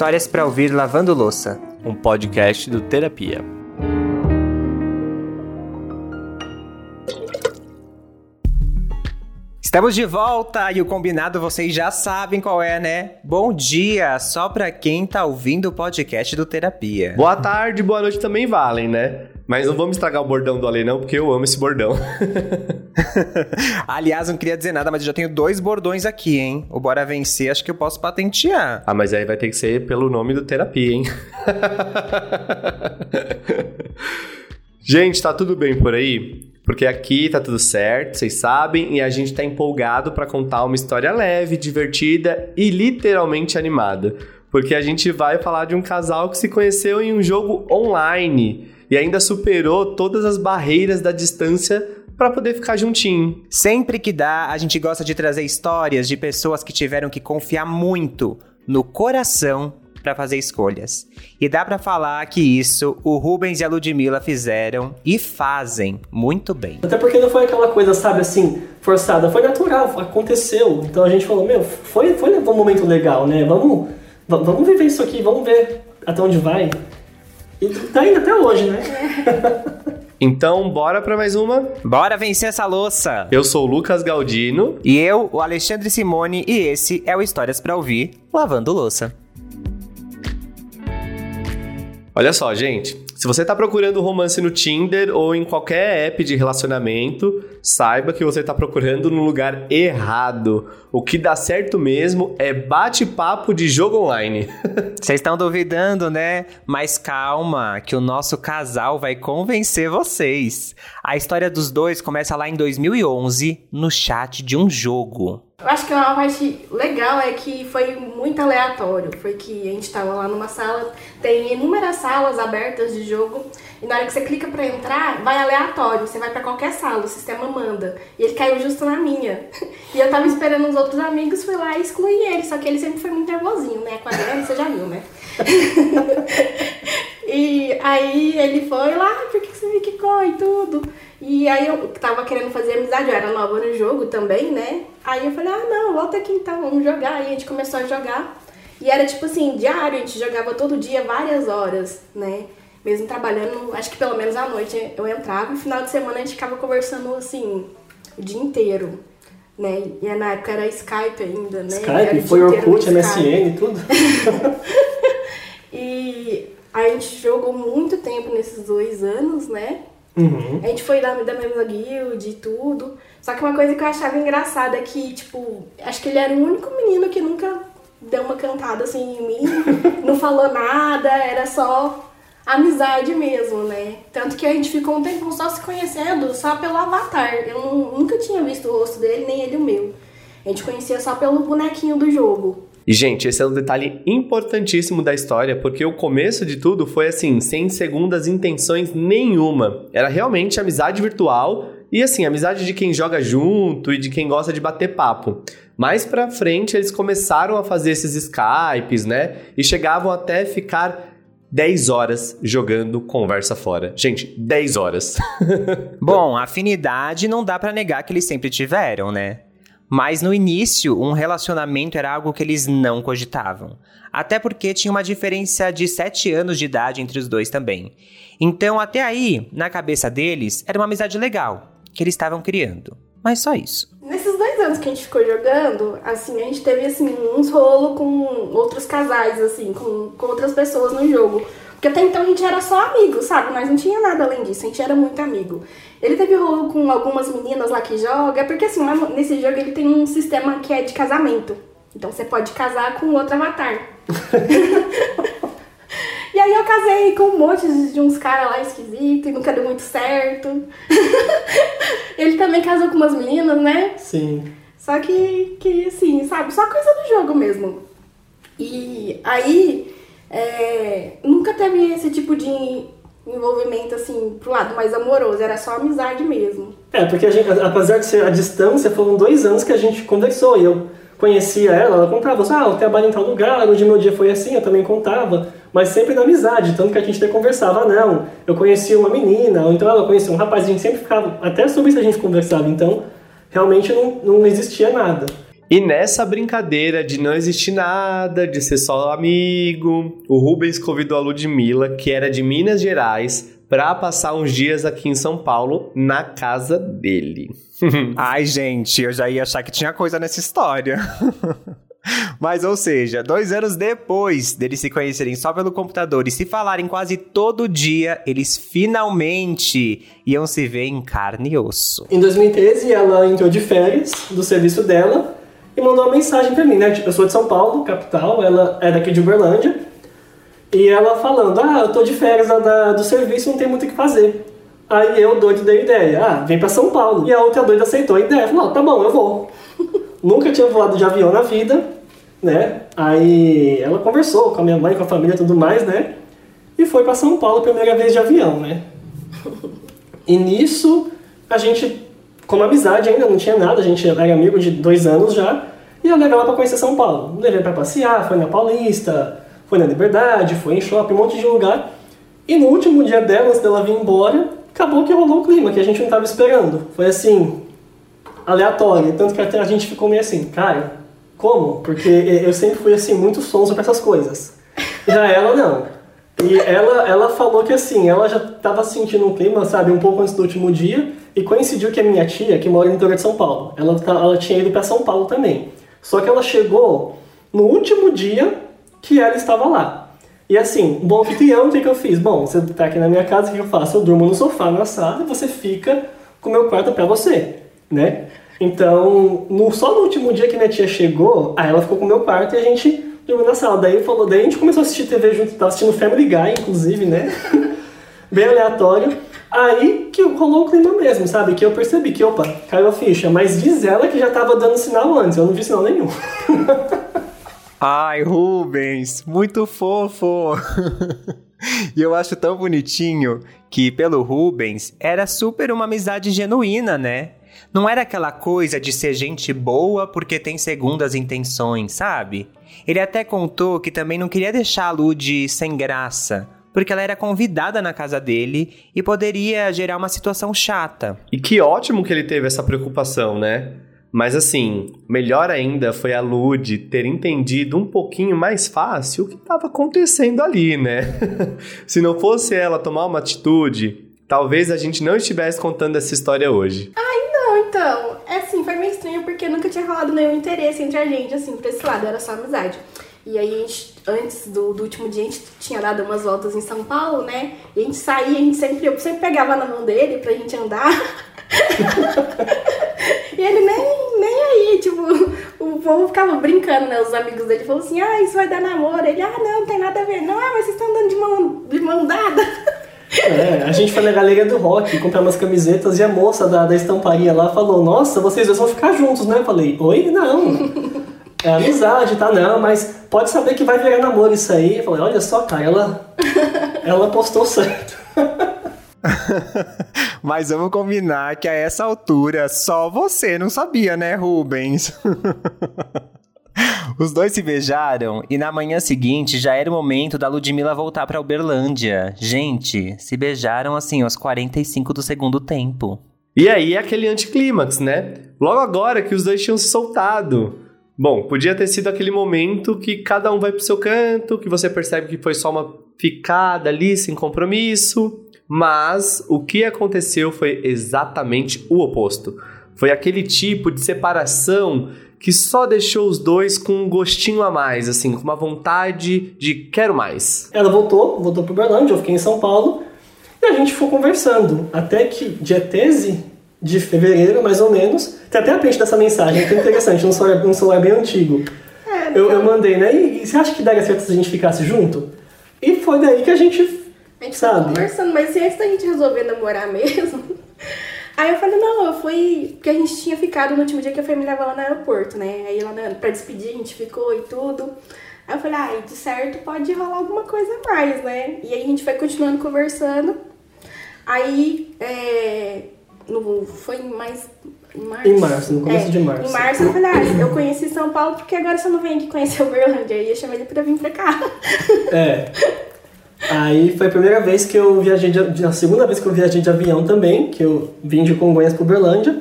Histórias para ouvir lavando louça. Um podcast do Terapia. Estamos de volta e o combinado vocês já sabem qual é, né? Bom dia, só pra quem tá ouvindo o podcast do Terapia. Boa tarde, boa noite também valem, né? Mas não vamos estragar o bordão do Ale não, porque eu amo esse bordão. Aliás, não queria dizer nada, mas eu já tenho dois bordões aqui, hein? O Bora Vencer, acho que eu posso patentear. Ah, mas aí vai ter que ser pelo nome do Terapia, hein? Gente, tá tudo bem por aí? Porque aqui tá tudo certo, vocês sabem, e a gente tá empolgado para contar uma história leve, divertida e literalmente animada. Porque a gente vai falar de um casal que se conheceu em um jogo online e ainda superou todas as barreiras da distância para poder ficar juntinho. Sempre que dá, a gente gosta de trazer histórias de pessoas que tiveram que confiar muito no coração para fazer escolhas. E dá para falar que isso o Rubens e a Ludmilla fizeram e fazem muito bem. Até porque não foi aquela coisa, sabe, assim, forçada, foi natural, aconteceu. Então a gente falou, meu, foi, foi um momento legal, né? Vamos, vamos viver isso aqui, vamos ver até onde vai. E tá indo até hoje, né? Então, bora para mais uma? Bora vencer essa louça! Eu sou o Lucas Galdino. E eu, o Alexandre Simone, e esse é o Histórias para Ouvir, Lavando Louça. Olha só, gente. Se você está procurando romance no Tinder ou em qualquer app de relacionamento, saiba que você está procurando no lugar errado. O que dá certo mesmo é bate-papo de jogo online. Vocês estão duvidando, né? Mas calma, que o nosso casal vai convencer vocês. A história dos dois começa lá em 2011, no chat de um jogo. Eu acho que uma parte legal é que foi muito aleatório. Foi que a gente estava lá numa sala, tem inúmeras salas abertas de jogo, e na hora que você clica para entrar, vai aleatório. Você vai para qualquer sala, o sistema manda. E ele caiu justo na minha. E eu tava esperando os outros amigos, fui lá e excluí ele. Só que ele sempre foi muito nervosinho, né? Quadrando, você já viu, né? e aí ele foi lá, ah, por que você me quicou e tudo? E aí eu tava querendo fazer amizade, eu era nova no jogo também, né? Aí eu falei, ah não, volta aqui então, vamos jogar. E a gente começou a jogar. E era tipo assim, diário, a gente jogava todo dia várias horas, né? Mesmo trabalhando, acho que pelo menos à noite eu entrava, e no final de semana a gente ficava conversando assim, o dia inteiro. Né? E na época era Skype ainda, né? Skype, foi Orkut, MSN, tudo. e a gente jogou muito tempo nesses dois anos, né? Uhum. A gente foi da, da mesma guild e tudo. Só que uma coisa que eu achava engraçada é que, tipo, acho que ele era o único menino que nunca deu uma cantada assim em mim, não falou nada, era só amizade mesmo, né? Tanto que a gente ficou um tempo só se conhecendo, só pelo avatar. Eu nunca tinha visto o rosto dele, nem ele o meu. A gente conhecia só pelo bonequinho do jogo. E, gente, esse é um detalhe importantíssimo da história, porque o começo de tudo foi assim, sem segundas intenções nenhuma. Era realmente amizade virtual e, assim, amizade de quem joga junto e de quem gosta de bater papo. Mais pra frente, eles começaram a fazer esses Skypes, né? E chegavam até ficar 10 horas jogando conversa fora. Gente, 10 horas. Bom, afinidade não dá para negar que eles sempre tiveram, né? Mas no início, um relacionamento era algo que eles não cogitavam. Até porque tinha uma diferença de 7 anos de idade entre os dois também. Então, até aí, na cabeça deles, era uma amizade legal, que eles estavam criando. Mas só isso. Nesses dois anos que a gente ficou jogando, assim, a gente teve, assim, uns rolos com outros casais, assim, com, com outras pessoas no jogo. Porque até então a gente era só amigo, sabe? Nós não tinha nada além disso, a gente era muito amigo. Ele teve rolo com algumas meninas lá que joga, porque assim, nesse jogo ele tem um sistema que é de casamento. Então você pode casar com outro avatar. e aí eu casei com um monte de uns caras lá esquisitos e nunca deu muito certo. ele também casou com umas meninas, né? Sim. Só que, que assim, sabe, só coisa do jogo mesmo. E aí, é, nunca teve esse tipo de envolvimento, assim, pro lado mais amoroso, era só amizade mesmo. É, porque a gente, apesar de ser a distância, foram dois anos que a gente conversou e eu conhecia ela, ela contava, ah, eu trabalho em tal lugar, hoje meu dia foi assim, eu também contava, mas sempre na amizade, tanto que a gente até conversava, ah, não, eu conhecia uma menina, ou então ela conhecia um rapaz, a gente sempre ficava, até sobre isso a gente conversava, então realmente não, não existia nada. E nessa brincadeira de não existir nada, de ser só amigo, o Rubens convidou a Ludmilla, que era de Minas Gerais, para passar uns dias aqui em São Paulo, na casa dele. Ai, gente, eu já ia achar que tinha coisa nessa história. Mas, ou seja, dois anos depois deles se conhecerem só pelo computador e se falarem quase todo dia, eles finalmente iam se ver em carne e osso. Em 2013, ela entrou de férias do serviço dela e mandou uma mensagem pra mim, né? Tipo, eu sou de São Paulo, capital, ela é daqui de Uberlândia. E ela falando, ah, eu tô de férias da, do serviço, não tem muito o que fazer. Aí eu, doido, dei ideia, ah, vem pra São Paulo. E a outra doida aceitou a ideia, falou, tá bom, eu vou. Nunca tinha voado de avião na vida, né? Aí ela conversou com a minha mãe, com a família e tudo mais, né? E foi para São Paulo a primeira vez de avião, né? E nisso a gente, como amizade ainda, não tinha nada, a gente era amigo de dois anos já, e eu levei ela pra conhecer São Paulo. Levei pra passear, foi na Paulista, foi na Liberdade, foi em shopping, um monte de lugar. E no último dia dela, antes dela vir embora, acabou que rolou o clima, que a gente não tava esperando. Foi assim, aleatório. Tanto que até a gente ficou meio assim, cara, como? Porque eu sempre fui assim, muito sonso para essas coisas. Já ela não. E ela, ela falou que assim, ela já estava sentindo um clima, sabe, um pouco antes do último dia, e coincidiu que a minha tia, que mora no interior de São Paulo, ela, tá, ela tinha ido para São Paulo também. Só que ela chegou no último dia que ela estava lá. E assim, bom anfitrião, o que, que eu fiz? Bom, você está aqui na minha casa, o que eu faço? Eu durmo no sofá na sala e você fica com o meu quarto para você né? Então, no, só no último dia que minha tia chegou, aí ela ficou com o meu quarto e a gente dormiu na sala. Daí falou, daí a gente começou a assistir TV junto, tava assistindo Family Guy, inclusive, né? Bem aleatório. Aí que rolou o clima mesmo, sabe? Que eu percebi que, opa, caiu a ficha. Mas diz ela que já tava dando sinal antes, eu não vi sinal nenhum. Ai, Rubens, muito fofo! e eu acho tão bonitinho que, pelo Rubens, era super uma amizade genuína, né? Não era aquela coisa de ser gente boa porque tem segundas intenções, sabe? Ele até contou que também não queria deixar a Lud sem graça, porque ela era convidada na casa dele e poderia gerar uma situação chata. E que ótimo que ele teve essa preocupação, né? Mas assim, melhor ainda foi a Lud ter entendido um pouquinho mais fácil o que estava acontecendo ali, né? Se não fosse ela tomar uma atitude, talvez a gente não estivesse contando essa história hoje. Ai, então, é assim, foi meio estranho porque nunca tinha rolado nenhum interesse entre a gente, assim, pra esse lado, era só amizade. E aí, a gente, antes do, do, último dia, a gente tinha dado umas voltas em São Paulo, né? E a gente saía, a gente sempre, eu sempre pegava na mão dele pra gente andar. e ele nem, nem aí, tipo, o povo ficava brincando, né? Os amigos dele falaram assim: ah, isso vai dar namoro. Ele, ah, não, não tem nada a ver. Não, mas vocês estão andando de mão, de mão dada. É, a gente foi na galeria do rock comprar umas camisetas e a moça da, da estamparia lá falou: Nossa, vocês dois vão ficar juntos, né? Eu falei: Oi? Não. É amizade, tá? Não, mas pode saber que vai virar namoro isso aí. Eu falei: Olha só, cara, ela, ela postou certo. mas vamos combinar que a essa altura só você não sabia, né, Rubens? Os dois se beijaram e na manhã seguinte já era o momento da Ludmilla voltar para Uberlândia. Gente, se beijaram assim aos 45 do segundo tempo. E aí aquele anticlímax, né? Logo agora que os dois tinham se soltado. Bom, podia ter sido aquele momento que cada um vai pro seu canto, que você percebe que foi só uma ficada ali sem compromisso, mas o que aconteceu foi exatamente o oposto. Foi aquele tipo de separação que só deixou os dois com um gostinho a mais, assim, com uma vontade de quero mais. Ela voltou, voltou pro Berlândia, eu fiquei em São Paulo, e a gente foi conversando, até que dia 13 de fevereiro, mais ou menos, tem até a print dessa mensagem, que é interessante, um celular, um celular bem antigo. É, eu, eu, mandei, né? E, e, você acha que daria certo se a gente ficasse junto? E foi daí que a gente. A gente sabe? conversando, mas se antes da gente resolver namorar mesmo, Aí eu falei, não, eu fui. Porque a gente tinha ficado no último dia que a família levou lá no aeroporto, né? Aí lá pra despedir a gente ficou e tudo. Aí eu falei, ah, de certo pode rolar alguma coisa a mais, né? E aí a gente foi continuando conversando. Aí, é, no, foi mais em março. Em março, no começo é, de março. Em março eu falei, ah, eu conheci São Paulo porque agora você não vem aqui conhecer o Berlândia. Aí eu chamei ele pra vir pra cá. É. Aí foi a primeira vez que eu viajei, de, a segunda vez que eu viajei de avião também, que eu vim de Congonhas para Uberlândia.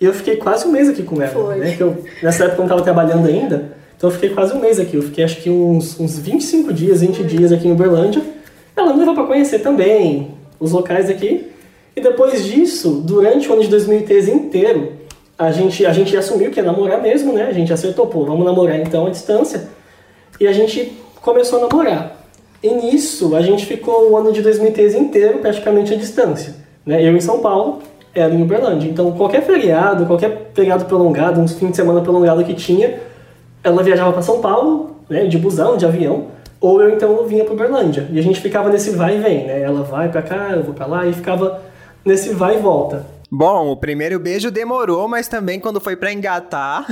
E eu fiquei quase um mês aqui com ela. Foi. Né? Que eu, nessa época eu não tava trabalhando ainda, então eu fiquei quase um mês aqui. Eu fiquei acho que uns, uns 25 dias, 20 dias aqui em Uberlândia. Ela me levou pra conhecer também os locais aqui. E depois disso, durante o ano de 2013 inteiro, a gente, a gente assumiu que ia namorar mesmo, né? A gente acertou, pô, vamos namorar então à distância. E a gente começou a namorar. E nisso, a gente ficou o ano de 2013 inteiro praticamente à distância. Né? Eu em São Paulo, ela em Uberlândia. Então, qualquer feriado, qualquer feriado prolongado, uns fim de semana prolongado que tinha, ela viajava para São Paulo, né, de busão, de avião, ou eu então vinha para Uberlândia. E a gente ficava nesse vai e vem, né? Ela vai para cá, eu vou para lá, e ficava nesse vai e volta. Bom, o primeiro beijo demorou, mas também quando foi pra engatar.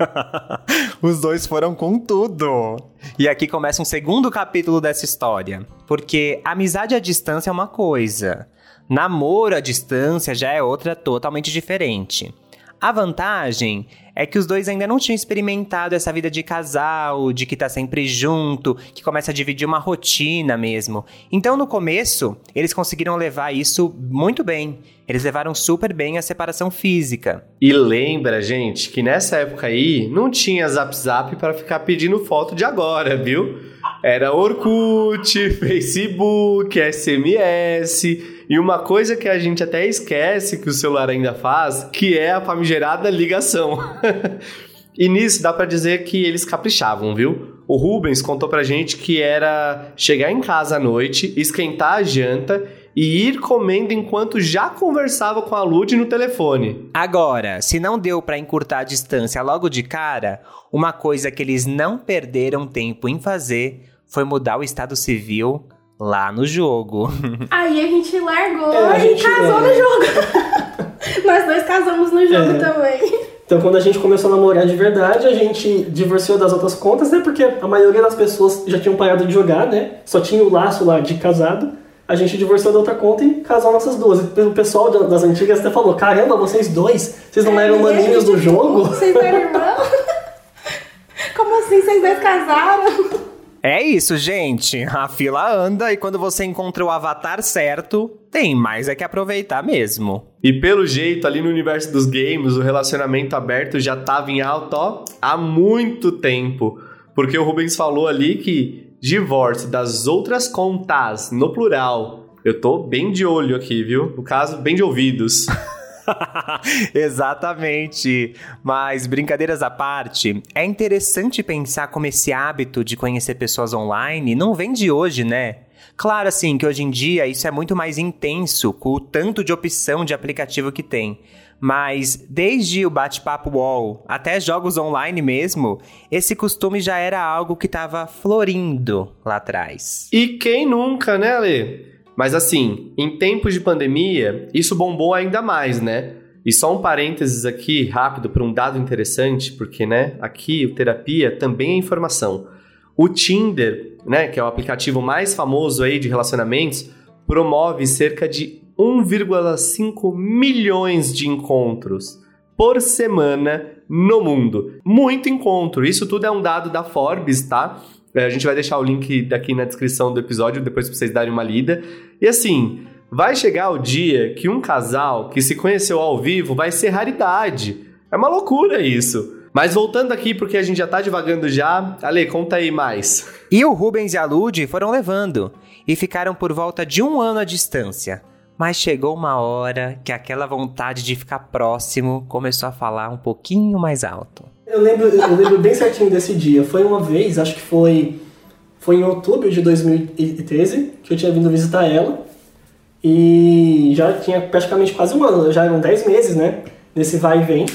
Os dois foram com tudo. E aqui começa um segundo capítulo dessa história. Porque amizade à distância é uma coisa, namoro à distância já é outra totalmente diferente. A vantagem é que os dois ainda não tinham experimentado essa vida de casal, de que tá sempre junto, que começa a dividir uma rotina mesmo. Então, no começo, eles conseguiram levar isso muito bem. Eles levaram super bem a separação física. E lembra, gente, que nessa época aí não tinha Zap Zap para ficar pedindo foto de agora, viu? Era Orkut, Facebook, SMS e uma coisa que a gente até esquece que o celular ainda faz, que é a famigerada ligação. e nisso dá para dizer que eles caprichavam, viu? O Rubens contou pra gente que era chegar em casa à noite, esquentar a janta e ir comendo enquanto já conversava com a Lud no telefone. Agora, se não deu para encurtar a distância logo de cara, uma coisa que eles não perderam tempo em fazer foi mudar o estado civil lá no jogo. Aí a gente largou É, a e gente- casou é. no jogo. Nós dois casamos no jogo É. também. Então, quando a gente começou a namorar de verdade, a gente divorciou das outras contas, né? Porque a maioria das pessoas já tinham parado de jogar, né? Só tinha o laço lá de casado. A gente divorciou da outra conta e casou nossas duas. E O pessoal da- das antigas até falou: caramba, vocês dois, vocês não eram maninhos e do jogo? Vocês eram irmãos? Como assim vocês dois casaram? É isso, gente. A fila anda e quando você encontra o avatar certo, tem mais é que aproveitar mesmo. E pelo jeito, ali no universo dos games, o relacionamento aberto já tava em alta ó, há muito tempo. Porque o Rubens falou ali que divórcio das outras contas, no plural. Eu tô bem de olho aqui, viu? No caso, bem de ouvidos. Exatamente. Mas brincadeiras à parte, é interessante pensar como esse hábito de conhecer pessoas online não vem de hoje, né? Claro, assim, que hoje em dia isso é muito mais intenso com o tanto de opção de aplicativo que tem. Mas desde o bate-papo wall até jogos online mesmo, esse costume já era algo que estava florindo lá atrás. E quem nunca, né, Ale? Mas assim, em tempos de pandemia, isso bombou ainda mais, né? E só um parênteses aqui, rápido, para um dado interessante, porque, né, aqui o terapia também é informação. O Tinder, né, que é o aplicativo mais famoso aí de relacionamentos, promove cerca de 1,5 milhões de encontros por semana no mundo. Muito encontro. Isso tudo é um dado da Forbes, tá? É, A gente vai deixar o link daqui na descrição do episódio, depois pra vocês darem uma lida. E assim, vai chegar o dia que um casal que se conheceu ao vivo vai ser raridade. É uma loucura isso. Mas voltando aqui, porque a gente já tá divagando já. Ale, conta aí mais. E o Rubens e a Lud foram levando e ficaram por volta de um ano à distância. Mas chegou uma hora que aquela vontade de ficar próximo começou a falar um pouquinho mais alto. Eu lembro, eu lembro bem certinho desse dia. Foi uma vez, acho que foi, foi em outubro de 2013, que eu tinha vindo visitar ela. E já tinha praticamente quase um ano, já eram 10 meses, né? Nesse vai e vem.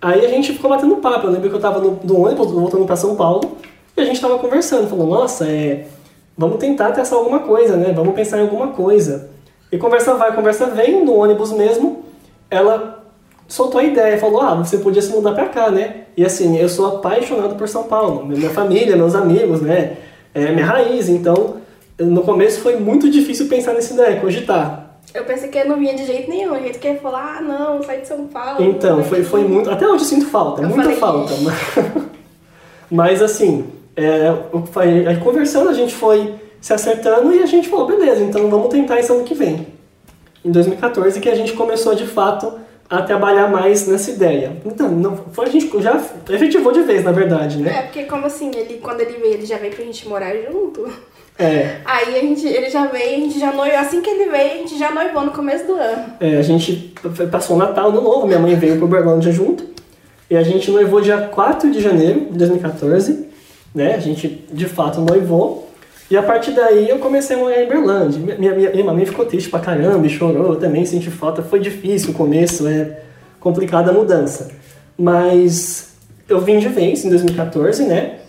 Aí a gente ficou batendo papo. Eu lembro que eu tava no, no ônibus voltando pra São Paulo e a gente tava conversando, falando, nossa, é, vamos tentar testar alguma coisa, né? Vamos pensar em alguma coisa. E conversa vai, conversa vem, no ônibus mesmo, ela soltou a ideia, falou, ah, você podia se mudar pra cá, né? E assim, eu sou apaixonado por São Paulo, minha família, meus amigos, né? É minha raiz, então no começo foi muito difícil pensar nessa ideia, cogitar. Eu pensei que eu não vinha de jeito nenhum. A gente queria falar, ah, não, sai de São Paulo. Então, foi, foi muito. Até hoje eu sinto falta, Eu muita falei falta. Mas, mas, assim, é, o que aí conversando, a gente foi se acertando e a gente falou, beleza, então vamos tentar esse ano que vem. Em 2014 que a gente começou de fato a trabalhar mais nessa ideia. Então, não, foi, a gente já efetivou de vez, na verdade, né? É, porque como assim, ele, quando ele veio, ele já veio pra gente morar junto. É, Aí a gente, ele já veio, a gente já noivou, assim que ele veio, a gente já noivou no começo do ano. é, a gente passou o Natal no novo, minha mãe veio pro Uberlândia junto. E a gente noivou dia 4 de janeiro de 2014, né? A gente, de fato, noivou. E a partir daí eu comecei a morar em Berlândia. Minha, minha, minha mamãe ficou triste pra caramba e chorou, eu também senti falta. Foi difícil o começo, é complicada a mudança. Mas eu vim de vez em 2014, né?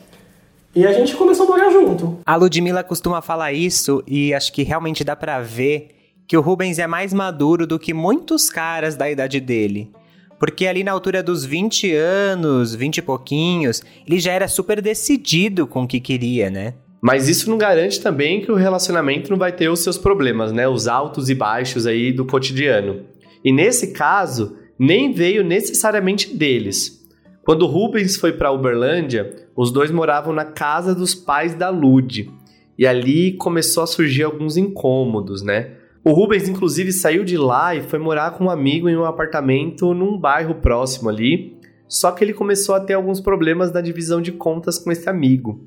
E a gente começou a morar junto. A Ludmilla costuma falar isso e acho que realmente dá pra ver que o Rubens é mais maduro do que muitos caras da idade dele. Porque ali na altura dos 20 anos, 20 e pouquinhos, ele já era super decidido com o que queria, né? Mas isso não garante também que o relacionamento não vai ter os seus problemas, né? Os altos e baixos aí do cotidiano. E nesse caso, nem veio necessariamente deles. Quando Rubens foi para Uberlândia, os dois moravam na casa dos pais da Lud. E ali começou a surgir alguns incômodos, né? O Rubens, inclusive, saiu de lá e foi morar com um amigo em um apartamento num bairro próximo ali. Só que ele começou a ter alguns problemas na divisão de contas com esse amigo.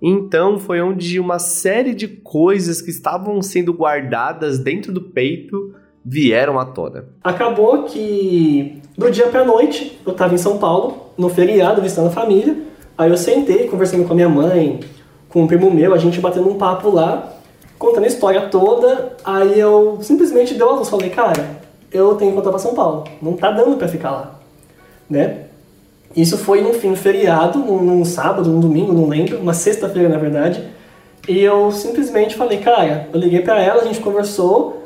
Então foi onde uma série de coisas que estavam sendo guardadas dentro do peito vieram à tona. Acabou que do dia pra noite eu tava em São Paulo, no feriado, visitando a família. Aí eu sentei, conversando com a minha mãe, com um primo meu, a gente batendo um papo lá, contando a história toda. Aí eu simplesmente deu a luz, falei, cara, eu tenho que voltar pra São Paulo, não tá dando pra ficar lá, né? Isso foi no fim do feriado, num, sábado, num domingo, não lembro, uma sexta-feira na verdade. E eu simplesmente falei, cara, eu liguei pra ela, a gente conversou,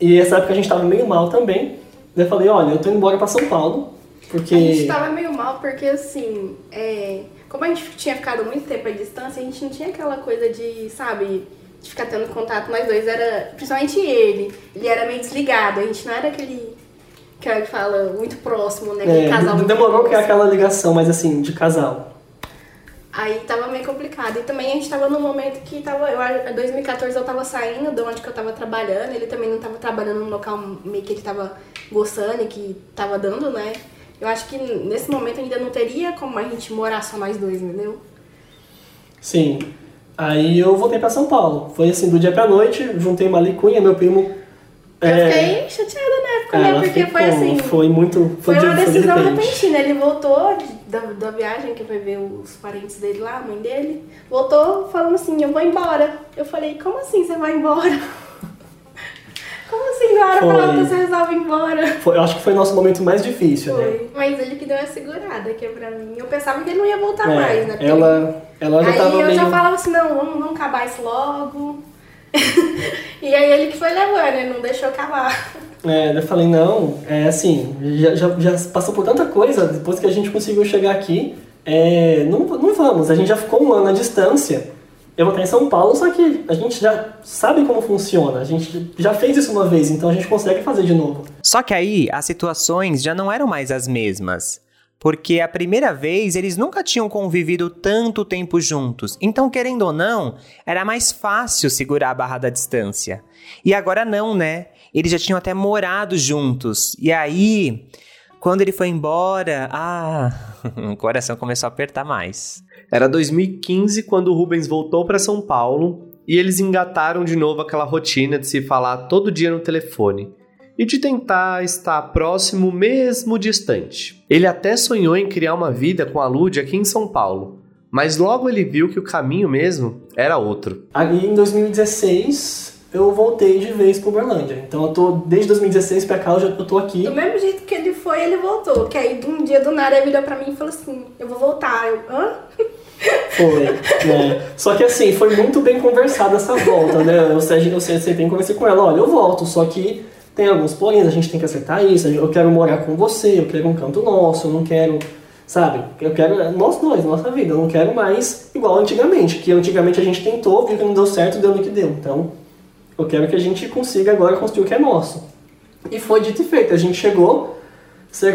e essa época a gente tava meio mal também. Daí eu falei, olha, eu tô indo embora pra São Paulo, porque... A gente tava meio mal porque, assim, é, como a gente tinha ficado muito tempo à distância, a gente não tinha aquela coisa de, sabe, de ficar tendo contato nós dois. Era, principalmente ele, ele era meio desligado. A gente não era aquele, que a gente fala, muito próximo, né? Aquele É, casal demorou que é aquela ligação, mas assim, de casal. Aí tava meio complicado. E também a gente tava num momento que tava. Eu, acho- em 2014 eu tava saindo de onde que eu tava trabalhando. Ele também não tava trabalhando num local meio que ele tava gostando e que tava dando, né? Eu acho que nesse momento ainda não teria como a gente morar só nós dois, entendeu? Sim. Aí eu voltei pra São Paulo. Foi assim, do dia pra noite, juntei uma licunha, meu primo. Eu é, fiquei chateada né? Porque ficou, foi assim. Foi muito. Foi de- uma de decisão repente. repentina. Ele voltou de- da, da viagem, que foi ver os parentes dele lá, a mãe dele. Voltou falando assim, eu vou embora. Eu falei, como assim você vai embora? Como assim, na hora Foi. pra outra você resolve ir embora? Foi- eu acho que foi o nosso momento mais difícil, né? Foi. Mas ele que deu uma segurada, que é pra mim. Eu pensava que ele não ia voltar É, mais, né? Porque ela, ela já aí tava eu meio. já falava assim, não, vamos, vamos acabar isso logo. e aí ele que foi levando, ele não deixou acabar. É, eu falei, não, é assim, já, já, já passou por tanta coisa, depois que a gente conseguiu chegar aqui, é, não, não vamos, a gente já ficou um ano à distância. Eu vou estar em São Paulo, só que a gente já sabe como funciona, a gente já fez isso uma vez, então a gente consegue fazer de novo. Só que aí as situações já não eram mais as mesmas. Porque a primeira vez eles nunca tinham convivido tanto tempo juntos. Então, querendo ou não, era mais fácil segurar a barra da distância. E agora não, né? Eles já tinham até morado juntos. E aí, quando ele foi embora, ah, o coração começou a apertar mais. Era 2015 quando o Rubens voltou para São Paulo e eles engataram de novo aquela rotina de se falar todo dia no telefone e de tentar estar próximo mesmo distante. Ele até sonhou em criar uma vida com a Lud aqui em São Paulo, mas logo ele viu que o caminho mesmo era outro. Aí em 2016 eu voltei de vez pro Uberlândia, então eu tô, desde 2016 pra cá eu, já, eu tô aqui. Do mesmo jeito que ele foi, ele voltou. Que aí, de um dia do nada, ele virou pra mim e falou assim: Eu vou voltar. Eu, hã? Foi, né? Só que assim, foi muito bem conversada essa volta, né? Eu, eu sei- sentei e conversei com ela, olha, eu volto, só que tem alguns poréns, a gente tem que acertar isso, eu quero morar com você, eu quero um canto nosso, eu não quero, sabe? Eu quero nós dois, nossa vida, eu não quero mais igual antigamente, que antigamente a gente tentou, viu que não deu certo, deu no que deu. Então, eu quero que a gente consiga agora construir o que é nosso. E foi dito e feito, a gente chegou,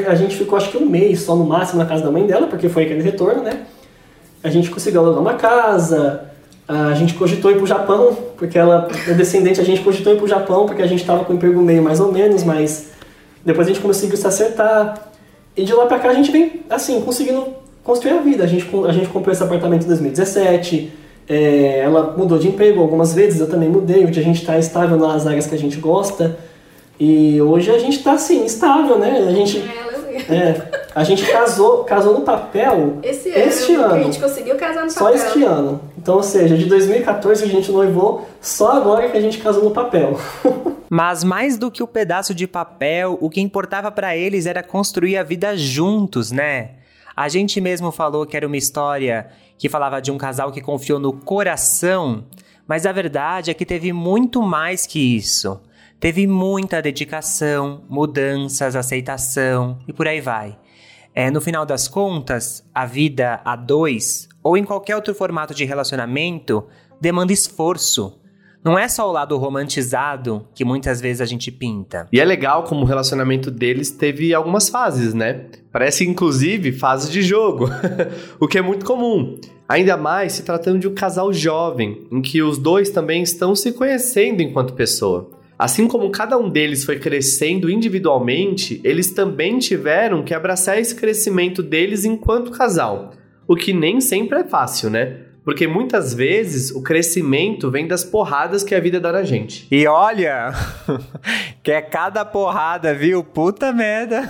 a gente ficou acho que um mês só no máximo na casa da mãe dela, porque foi aquele retorno, né? A gente conseguiu alugar uma casa, a gente cogitou ir pro Japão, porque ela é descendente, a gente cogitou ir pro Japão, porque a gente tava com o emprego meio mais ou menos, mas Depois a gente conseguiu se acertar. E de lá pra cá a gente vem, assim, conseguindo construir a vida. A gente, a gente comprou esse apartamento em 2017. É, ela mudou de emprego algumas vezes, eu também mudei. Hoje a gente está estável nas áreas que a gente gosta. E hoje a gente está assim, estável, né? A gente, é, a gente casou, casou no papel esse ano. Este ano. A gente conseguiu casar no só papel. Só este ano. Então, ou seja, de 2014 a gente noivou, só agora que a gente casou no papel. Mas mais do que o pedaço de papel, o que importava para eles era construir a vida juntos, né? A gente mesmo falou que era uma história que falava de um casal que confiou no coração, mas a verdade é que teve muito mais que isso. Teve muita dedicação, mudanças, aceitação e por aí vai. É, no final das contas, a vida a dois, ou em qualquer outro formato de relacionamento, demanda esforço. Não é só o lado romantizado que muitas vezes a gente pinta. E é legal como o relacionamento deles teve algumas fases, né? Parece inclusive fases de jogo, o que é muito comum. Ainda mais se tratando de um casal jovem, em que os dois também estão se conhecendo enquanto pessoa. Assim como cada um deles foi crescendo individualmente, eles também tiveram que abraçar esse crescimento deles enquanto casal. O que nem sempre é fácil, né? Porque muitas vezes o crescimento vem das porradas que a vida dá na gente. E olha, que é cada porrada, viu? Puta merda.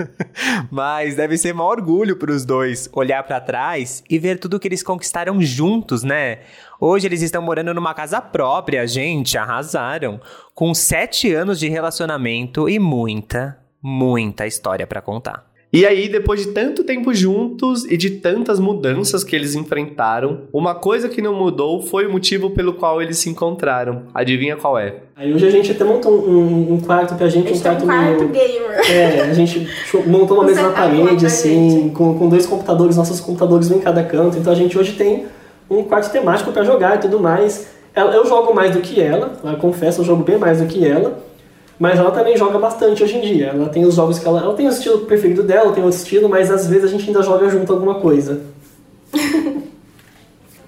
Mas deve ser um orgulho para os dois olhar para trás e ver tudo que eles conquistaram juntos, né? Hoje eles estão morando numa casa própria, gente, arrasaram. Com sete anos de relacionamento e muita, muita história para contar. E aí, depois de tanto tempo juntos e de tantas mudanças que eles enfrentaram, uma coisa que não mudou foi o motivo pelo qual eles se encontraram. Adivinha qual é? Aí hoje a gente até montou um, um quarto pra gente, a gente um quarto, um quarto gamer. É, a gente montou uma mesa na parede, assim, com, com dois computadores, nossos computadores em cada canto. Então a gente hoje tem um quarto temático para jogar e tudo mais. Eu jogo mais do que ela, eu confesso, eu jogo bem mais do que ela. Mas ela também joga bastante hoje em dia. Ela tem os jogos que ela. Ela tem o estilo preferido dela, tem outro estilo, mas às vezes a gente ainda joga junto alguma coisa.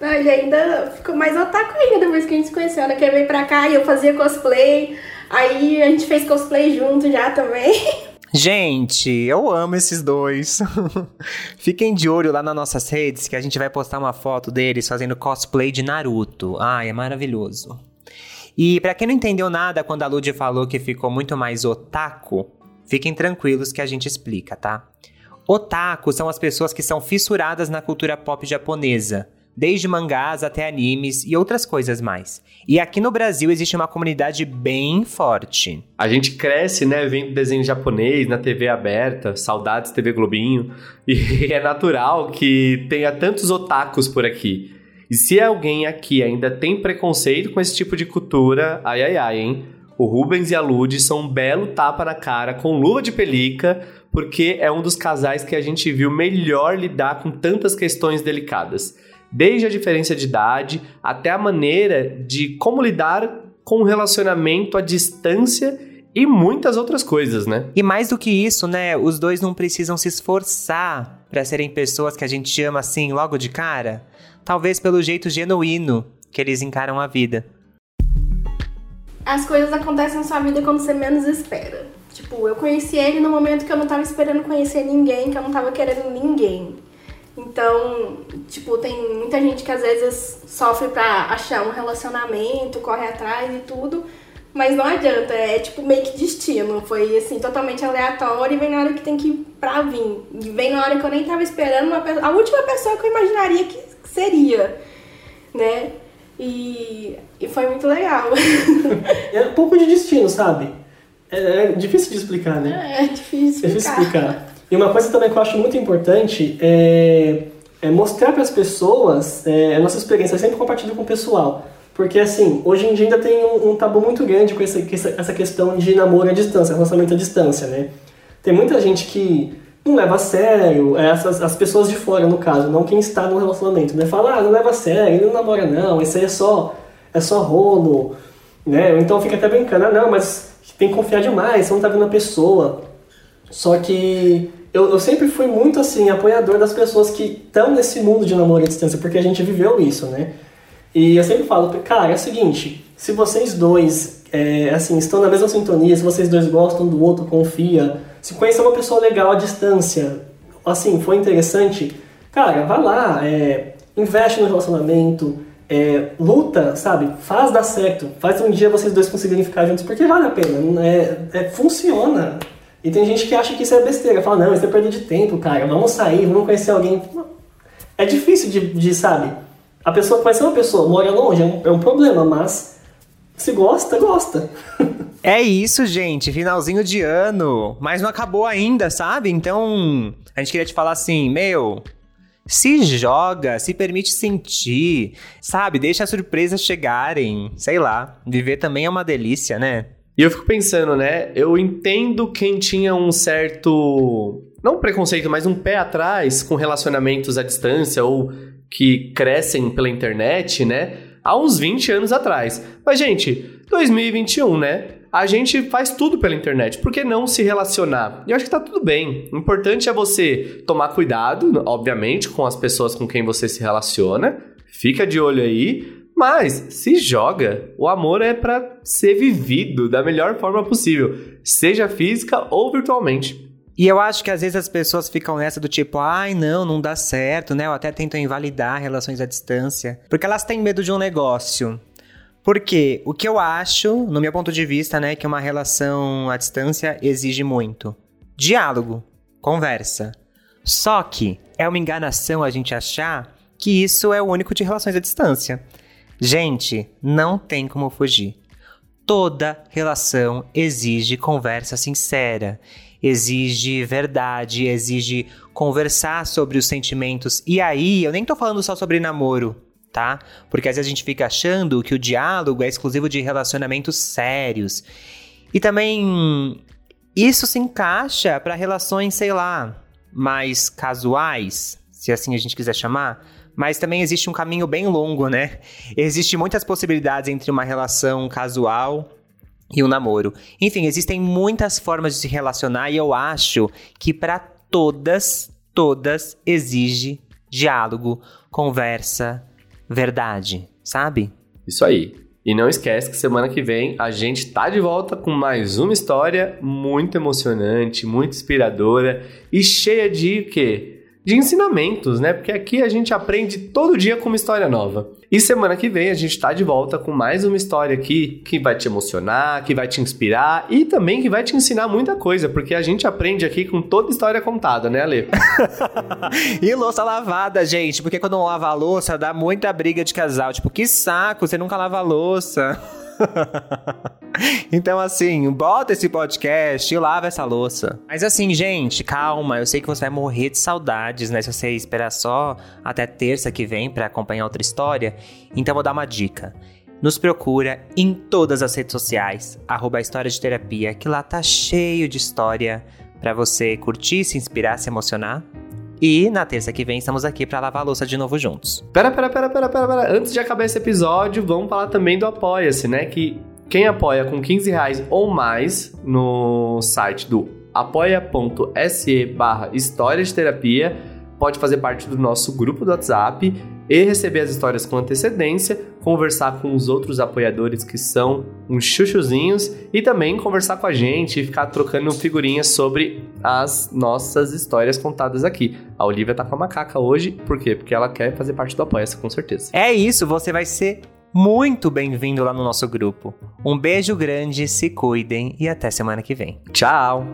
Não, ele ainda ficou mais otaku ainda depois que a gente se conheceu. Ela quer vir pra cá e eu fazia cosplay. Aí a gente fez cosplay junto já também. Gente, eu amo esses dois. Fiquem de olho lá nas nossas redes que a gente vai postar uma foto deles fazendo cosplay de Naruto. Ai, é maravilhoso. E para quem não entendeu nada quando a Lud falou que ficou muito mais otaku, fiquem tranquilos que a gente explica, tá? Otaku são as pessoas que são fissuradas na cultura pop japonesa, desde mangás até animes e outras coisas mais. E aqui no Brasil existe uma comunidade bem forte. A gente cresce, né, vendo desenho japonês na TV aberta, saudades TV Globinho, e é natural que tenha tantos otakus por aqui. E se alguém aqui ainda tem preconceito com esse tipo de cultura, ai ai ai, hein? O Rubens e a Lud são um belo tapa na cara com luva de pelica, porque é um dos casais que a gente viu melhor lidar com tantas questões delicadas. Desde a diferença de idade até a maneira de como lidar com o relacionamento à distância e muitas outras coisas, né? E mais do que isso, né? Os dois não precisam se esforçar para serem pessoas que a gente ama assim logo de cara talvez pelo jeito genuíno que eles encaram a vida. As coisas acontecem na sua vida quando você menos espera. Tipo, eu conheci ele no momento que eu não tava esperando conhecer ninguém, que eu não tava querendo ninguém. Então, tipo, tem muita gente que às vezes sofre pra achar um relacionamento, corre atrás e tudo, mas não adianta, é tipo meio que destino. Foi assim, totalmente aleatório e vem na hora que tem que ir pra vir. E vem na hora que eu nem tava esperando uma a última pessoa que eu imaginaria que seria, né? E, e foi muito legal. é um pouco de destino, sabe? É, é difícil de explicar, né? É, é difícil, é difícil explicar. E uma coisa também que eu acho muito importante é, é mostrar para as pessoas é, a nossa experiência, eu sempre compartilho com o pessoal. Porque, assim, hoje em dia ainda tem um, um tabu muito grande com essa, essa questão de namoro à distância, relacionamento à distância, né? Tem muita gente que não leva a sério, é, essas, as pessoas de fora, no caso, não quem está no relacionamento, né? Fala, ah, não leva a sério, ele não namora não, isso aí é só, é só rolo, né? Então fica até brincando, ah, não, mas tem que confiar demais, você não tá vendo a pessoa. Só que eu, eu sempre fui muito, assim, apoiador das pessoas que estão nesse mundo de namoro à distância, porque a gente viveu isso, né? E eu sempre falo, cara, é o seguinte, se vocês dois é, assim, estão na mesma sintonia, se vocês dois gostam do outro, confia, se conhecer uma pessoa legal à distância, assim, foi interessante, cara, vai lá, é, investe no relacionamento, é, luta, sabe? Faz dar certo, faz um dia vocês dois conseguirem ficar juntos, porque vale a pena, é, é, funciona. E tem gente que acha que isso é besteira, fala, não, isso é perda de tempo, cara, vamos sair, vamos conhecer alguém. É difícil de, de sabe? A pessoa conhecer uma pessoa, mora longe, é um, é um problema, mas se gosta, gosta. É isso, gente. Finalzinho de ano. Mas não acabou ainda, sabe? Então, a gente queria te falar assim, meu. Se joga, se permite sentir, sabe? Deixa as surpresas chegarem. Sei lá. Viver também é uma delícia, né? E eu fico pensando, né? Eu entendo quem tinha um certo. Não preconceito, mas um pé atrás com relacionamentos à distância ou que crescem pela internet, né? Há uns 20 anos atrás. Mas, gente, 2021, né? A gente faz tudo pela internet. Por que não se relacionar? E eu acho que tá tudo bem. O importante é você tomar cuidado, obviamente, com as pessoas com quem você se relaciona. Fica de olho aí. Mas se joga. O amor é para ser vivido da melhor forma possível, seja física ou virtualmente. E eu acho que às vezes as pessoas ficam nessa do tipo, ai, não, não dá certo, né? Ou até tentam invalidar relações à distância. Porque elas têm medo de um negócio. Porque o que eu acho, no meu ponto de vista, né, que uma relação à distância exige muito diálogo, conversa. Só que é uma enganação a gente achar que isso é o único de relações à distância. Gente, não tem como fugir. Toda relação exige conversa sincera, exige verdade, exige conversar sobre os sentimentos. E aí, eu nem tô falando só sobre namoro, tá? Porque às vezes a gente fica achando que o diálogo é exclusivo de relacionamentos sérios. E também isso se encaixa para relações, sei lá, mais casuais, se assim a gente quiser chamar. Mas também existe um caminho bem longo, né? Existem muitas possibilidades entre uma relação casual e um namoro. Enfim, existem muitas formas de se relacionar e eu acho que para todas, todas exige diálogo, conversa, verdade, sabe? Isso aí. E não esquece que semana que vem a gente tá de volta com mais uma história muito emocionante, muito inspiradora e cheia de o quê? De ensinamentos, né? Porque aqui a gente aprende todo dia com uma história nova. E semana que vem a gente está de volta com mais uma história aqui que vai te emocionar, que vai te inspirar e também que vai te ensinar muita coisa, porque a gente aprende aqui com toda história contada, né, Ale? e louça lavada, gente, porque quando não lava a louça dá muita briga de casal. Tipo, que saco, você nunca lava a louça. então, assim, bota esse podcast e lava essa louça. Mas assim, gente, calma. Eu sei que você vai morrer de saudades, né? Se você esperar só até terça que vem para acompanhar outra história. Então, vou dar uma dica. Nos procura em todas as redes sociais, arroba História de Terapia, que lá tá cheio de história para você curtir, se inspirar, se emocionar. E na terça que vem estamos aqui para lavar a louça de novo juntos. Pera, pera, pera, pera, pera, pera. Antes de acabar esse episódio, vamos falar também do Apoia-se, né? Que quem apoia com 15 reais ou mais no site do apoia.se barra História de Terapia pode fazer parte do nosso grupo do WhatsApp e receber as histórias com antecedência, conversar com os outros apoiadores que são uns chuchuzinhos e também conversar com a gente e ficar trocando figurinhas sobre as nossas histórias contadas aqui. A Olivia tá com a macaca hoje, por quê? Porque ela quer fazer parte do Apoia-se, com certeza. É isso, você vai ser muito bem-vindo lá no nosso grupo. Um beijo grande, se cuidem e até semana que vem. Tchau!